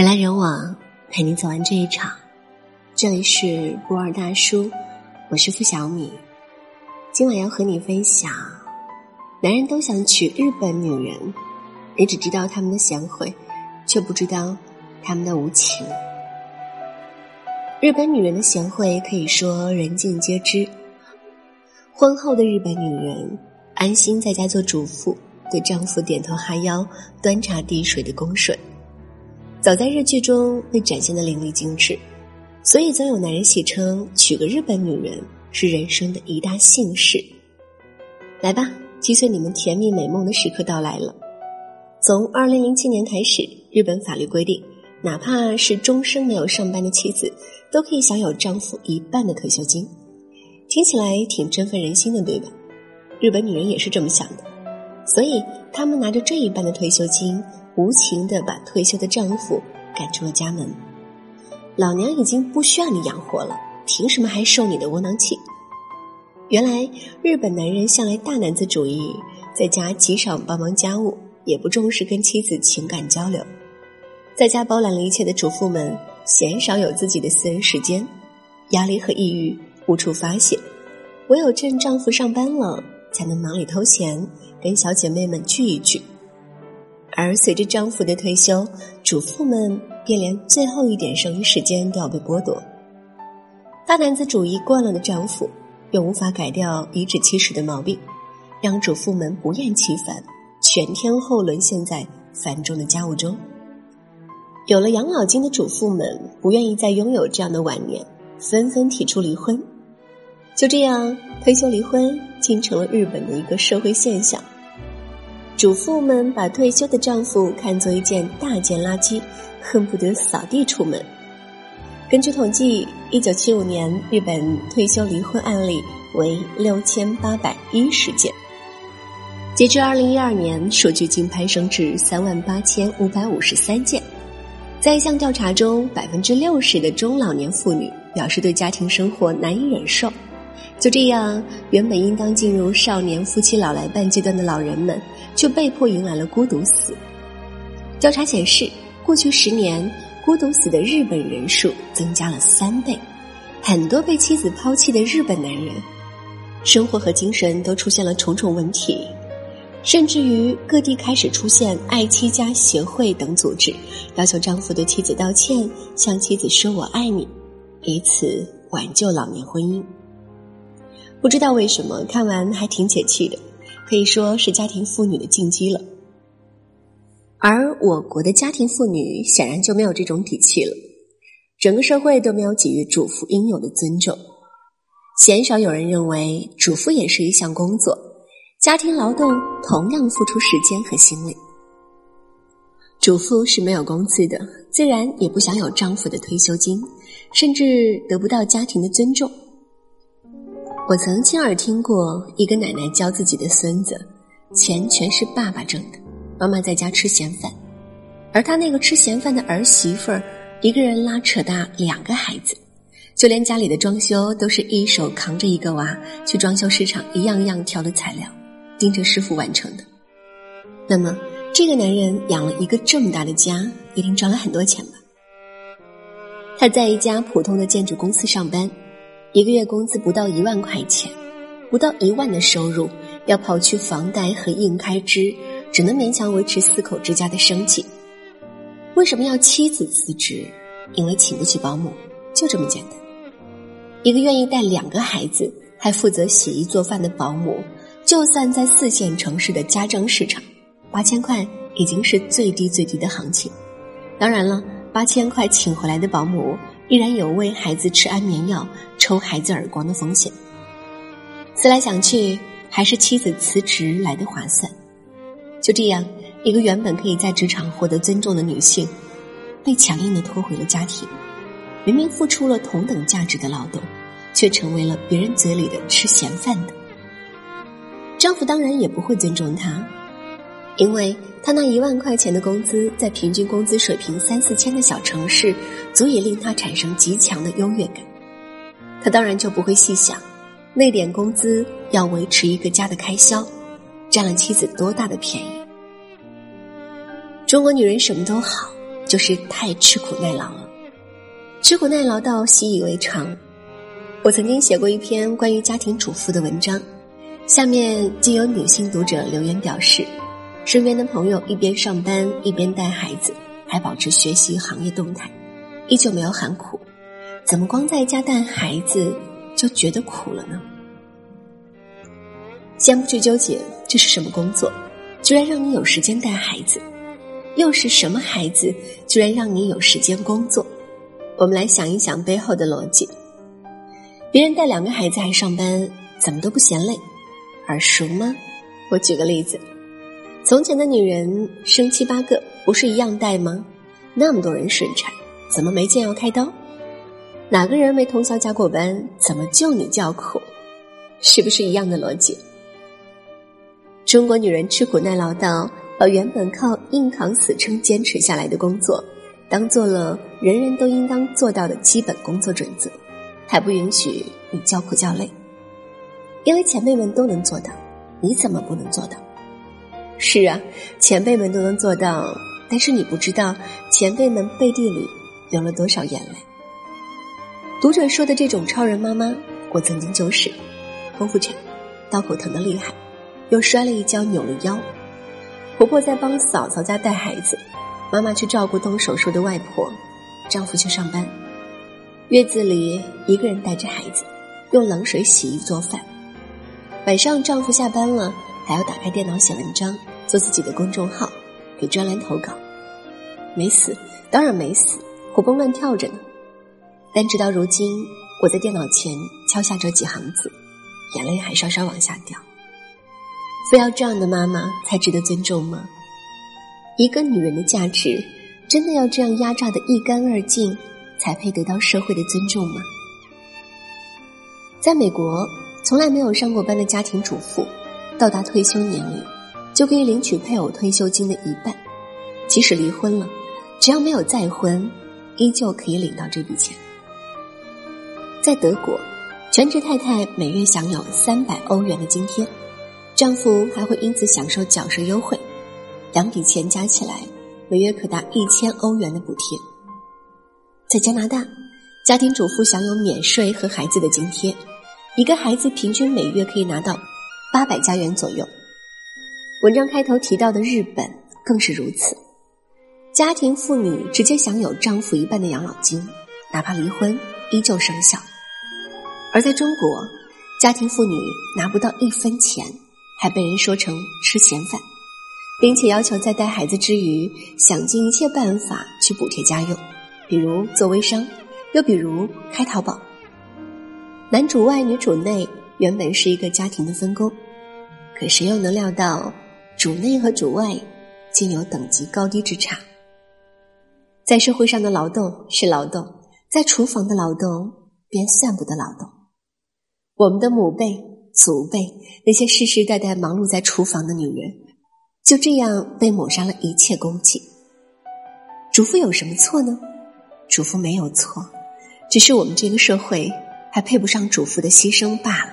人来人往，陪你走完这一场。这里是博尔大叔，我是付小米。今晚要和你分享，男人都想娶日本女人，你只知道他们的贤惠，却不知道他们的无情。日本女人的贤惠可以说人尽皆知。婚后的日本女人安心在家做主妇，对丈夫点头哈腰、端茶递水的恭顺。早在日剧中被展现的淋漓尽致，所以总有男人戏称娶个日本女人是人生的一大幸事。来吧，击碎你们甜蜜美梦的时刻到来了。从二零零七年开始，日本法律规定，哪怕是终生没有上班的妻子，都可以享有丈夫一半的退休金。听起来挺振奋人心的，对吧？日本女人也是这么想的，所以他们拿着这一半的退休金。无情的把退休的丈夫赶出了家门，老娘已经不需要你养活了，凭什么还受你的窝囊气？原来日本男人向来大男子主义，在家极少帮忙家务，也不重视跟妻子情感交流，在家包揽了一切的主妇们鲜少有自己的私人时间，压力和抑郁无处发泄，唯有趁丈夫上班了，才能忙里偷闲，跟小姐妹们聚一聚。而随着丈夫的退休，主妇们便连最后一点剩余时间都要被剥夺。大男子主义惯了的丈夫，又无法改掉颐指气使的毛病，让主妇们不厌其烦，全天候沦陷在繁重的家务中。有了养老金的主妇们，不愿意再拥有这样的晚年，纷纷提出离婚。就这样，退休离婚竟成了日本的一个社会现象。主妇们把退休的丈夫看作一件大件垃圾，恨不得扫地出门。根据统计，一九七五年日本退休离婚案例为六千八百一十件，截至二零一二年，数据竟攀升至三万八千五百五十三件。在一项调查中，百分之六十的中老年妇女表示对家庭生活难以忍受。就这样，原本应当进入少年夫妻老来伴阶段的老人们。却被迫迎来了孤独死。调查显示，过去十年，孤独死的日本人数增加了三倍。很多被妻子抛弃的日本男人，生活和精神都出现了重重问题，甚至于各地开始出现爱妻家协会等组织，要求丈夫对妻子道歉，向妻子说“我爱你”，以此挽救老年婚姻。不知道为什么，看完还挺解气的。可以说是家庭妇女的进击了，而我国的家庭妇女显然就没有这种底气了。整个社会都没有给予主妇应有的尊重，鲜少有人认为主妇也是一项工作，家庭劳动同样付出时间和心力。主妇是没有工资的，自然也不享有丈夫的退休金，甚至得不到家庭的尊重。我曾亲耳听过一个奶奶教自己的孙子，钱全是爸爸挣的，妈妈在家吃闲饭，而他那个吃闲饭的儿媳妇儿，一个人拉扯大两个孩子，就连家里的装修都是一手扛着一个娃去装修市场一样样挑的材料，盯着师傅完成的。那么，这个男人养了一个这么大的家，一定赚了很多钱吧？他在一家普通的建筑公司上班。一个月工资不到一万块钱，不到一万的收入，要刨去房贷和硬开支，只能勉强维持四口之家的生计。为什么要妻子辞职？因为请不起保姆，就这么简单。一个愿意带两个孩子，还负责洗衣做饭的保姆，就算在四线城市的家政市场，八千块已经是最低最低的行情。当然了，八千块请回来的保姆。依然有喂孩子吃安眠药、抽孩子耳光的风险。思来想去，还是妻子辞职来的划算。就这样，一个原本可以在职场获得尊重的女性，被强硬的拖回了家庭。明明付出了同等价值的劳动，却成为了别人嘴里的吃闲饭的。丈夫当然也不会尊重她。因为他那一万块钱的工资，在平均工资水平三四千的小城市，足以令他产生极强的优越感。他当然就不会细想，那点工资要维持一个家的开销，占了妻子多大的便宜。中国女人什么都好，就是太吃苦耐劳了，吃苦耐劳到习以为常。我曾经写过一篇关于家庭主妇的文章，下面就有女性读者留言表示，身边的朋友一边上班一边带孩子，还保持学习行业动态，依旧没有喊苦，怎么光在家带孩子就觉得苦了呢？先不去纠结这是什么工作，居然让你有时间带孩子，又是什么孩子居然让你有时间工作？我们来想一想背后的逻辑。别人带两个孩子还上班，怎么都不嫌累，耳熟吗？我举个例子，从前的女人生七八个，不是一样带吗？那么多人顺产，怎么没见要开刀？哪个人没通宵加过班？怎么就你叫苦？是不是一样的逻辑？中国女人吃苦耐劳到把原本靠硬扛死撑坚持下来的工作，当做了人人都应当做到的基本工作准则。还不允许你叫苦叫累，因为前辈们都能做到，你怎么不能做到？是啊，前辈们都能做到，但是你不知道前辈们背地里流了多少眼泪。读者说的这种超人妈妈，我曾经就是，剖腹产，刀口疼的厉害，又摔了一跤扭了腰，婆婆在帮嫂嫂家带孩子，妈妈去照顾动手术的外婆，丈夫去上班。月子里，一个人带着孩子，用冷水洗衣做饭。晚上丈夫下班了，还要打开电脑写文章，做自己的公众号，给专栏投稿。没死，当然没死，活蹦乱跳着呢。但直到如今，我在电脑前敲下这几行字，眼泪还稍稍往下掉。非要这样的妈妈才值得尊重吗？一个女人的价值，真的要这样压榨的一干二净？才配得到社会的尊重吗？在美国，从来没有上过班的家庭主妇，到达退休年龄，就可以领取配偶退休金的一半。即使离婚了，只要没有再婚，依旧可以领到这笔钱。在德国，全职太太每月享有三百欧元的津贴，丈夫还会因此享受缴税优惠，两笔钱加起来，每月可达一千欧元的补贴。在加拿大，家庭主妇享有免税和孩子的津贴，一个孩子平均每月可以拿到八百加元左右。文章开头提到的日本更是如此，家庭妇女直接享有丈夫一半的养老金，哪怕离婚依旧生效。而在中国，家庭妇女拿不到一分钱，还被人说成吃闲饭，并且要求在带孩子之余，想尽一切办法去补贴家用。比如做微商，又比如开淘宝。男主外女主内原本是一个家庭的分工，可谁又能料到主内和主外竟有等级高低之差？在社会上的劳动是劳动，在厨房的劳动便算不得劳动。我们的母辈、祖辈那些世世代代忙碌在厨房的女人，就这样被抹杀了一切功绩。主妇有什么错呢？主妇没有错，只是我们这个社会还配不上主妇的牺牲罢了。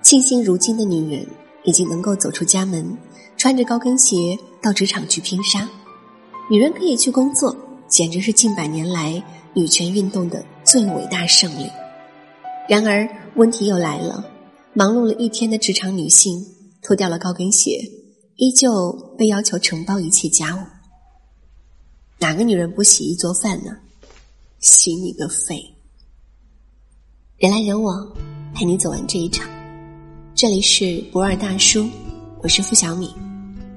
庆幸如今的女人已经能够走出家门，穿着高跟鞋到职场去拼杀，女人可以去工作，简直是近百年来女权运动的最伟大胜利。然而问题又来了，忙碌了一天的职场女性脱掉了高跟鞋，依旧被要求承包一切家务。哪个女人不洗衣做饭呢？洗你个肺！人来人往，陪你走完这一场。这里是博尔大叔，我是付小米。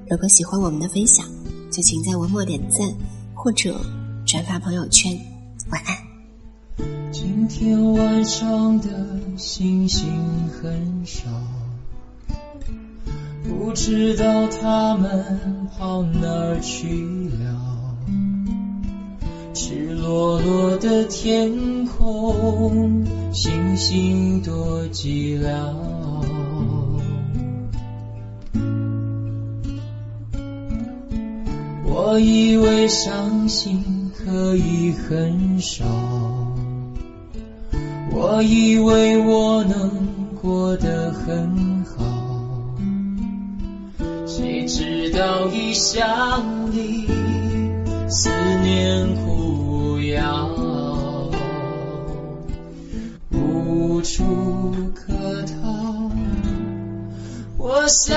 如果喜欢我们的分享，就请在文末点赞或者转发朋友圈。晚安。今天晚上的星星很少，不知道他们跑哪儿去了。赤裸裸的天空，星星多寂寥。我以为伤心可以很少，我以为我能过得很好，谁知道一想你。思念苦药，无处可逃。我想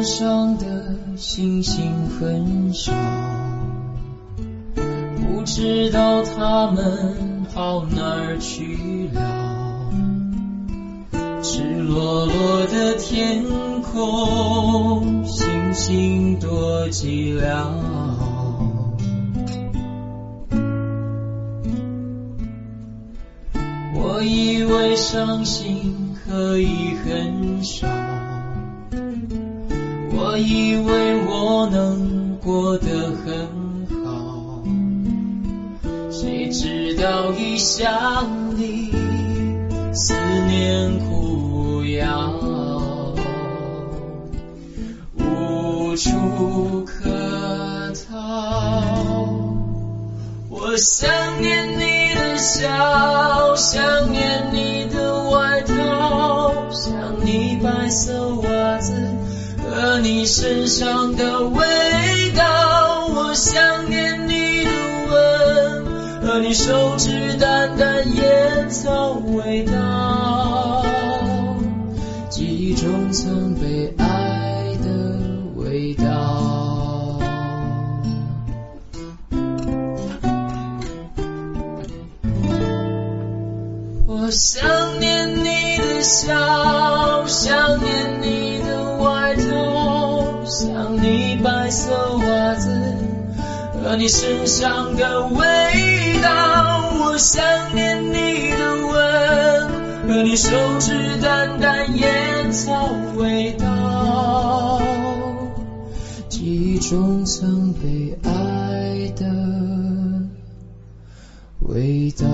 天上的星星很少，不知道他们跑哪儿去了。赤裸裸的天空，星星多寂寥。我以为伤心可以很少。我以为我能过得很好，谁知道一想你，思念苦药，无处可逃。我想念你的笑，想念你的外套，想你白色袜子。和你身上的味道，我想念你的吻和你手指淡淡烟草味道，记忆中曾被爱的味道。我想念你的笑，想念你白色袜子和你身上的味道。我想念你的吻和你手指淡淡烟草味道，记忆中曾被爱的味道。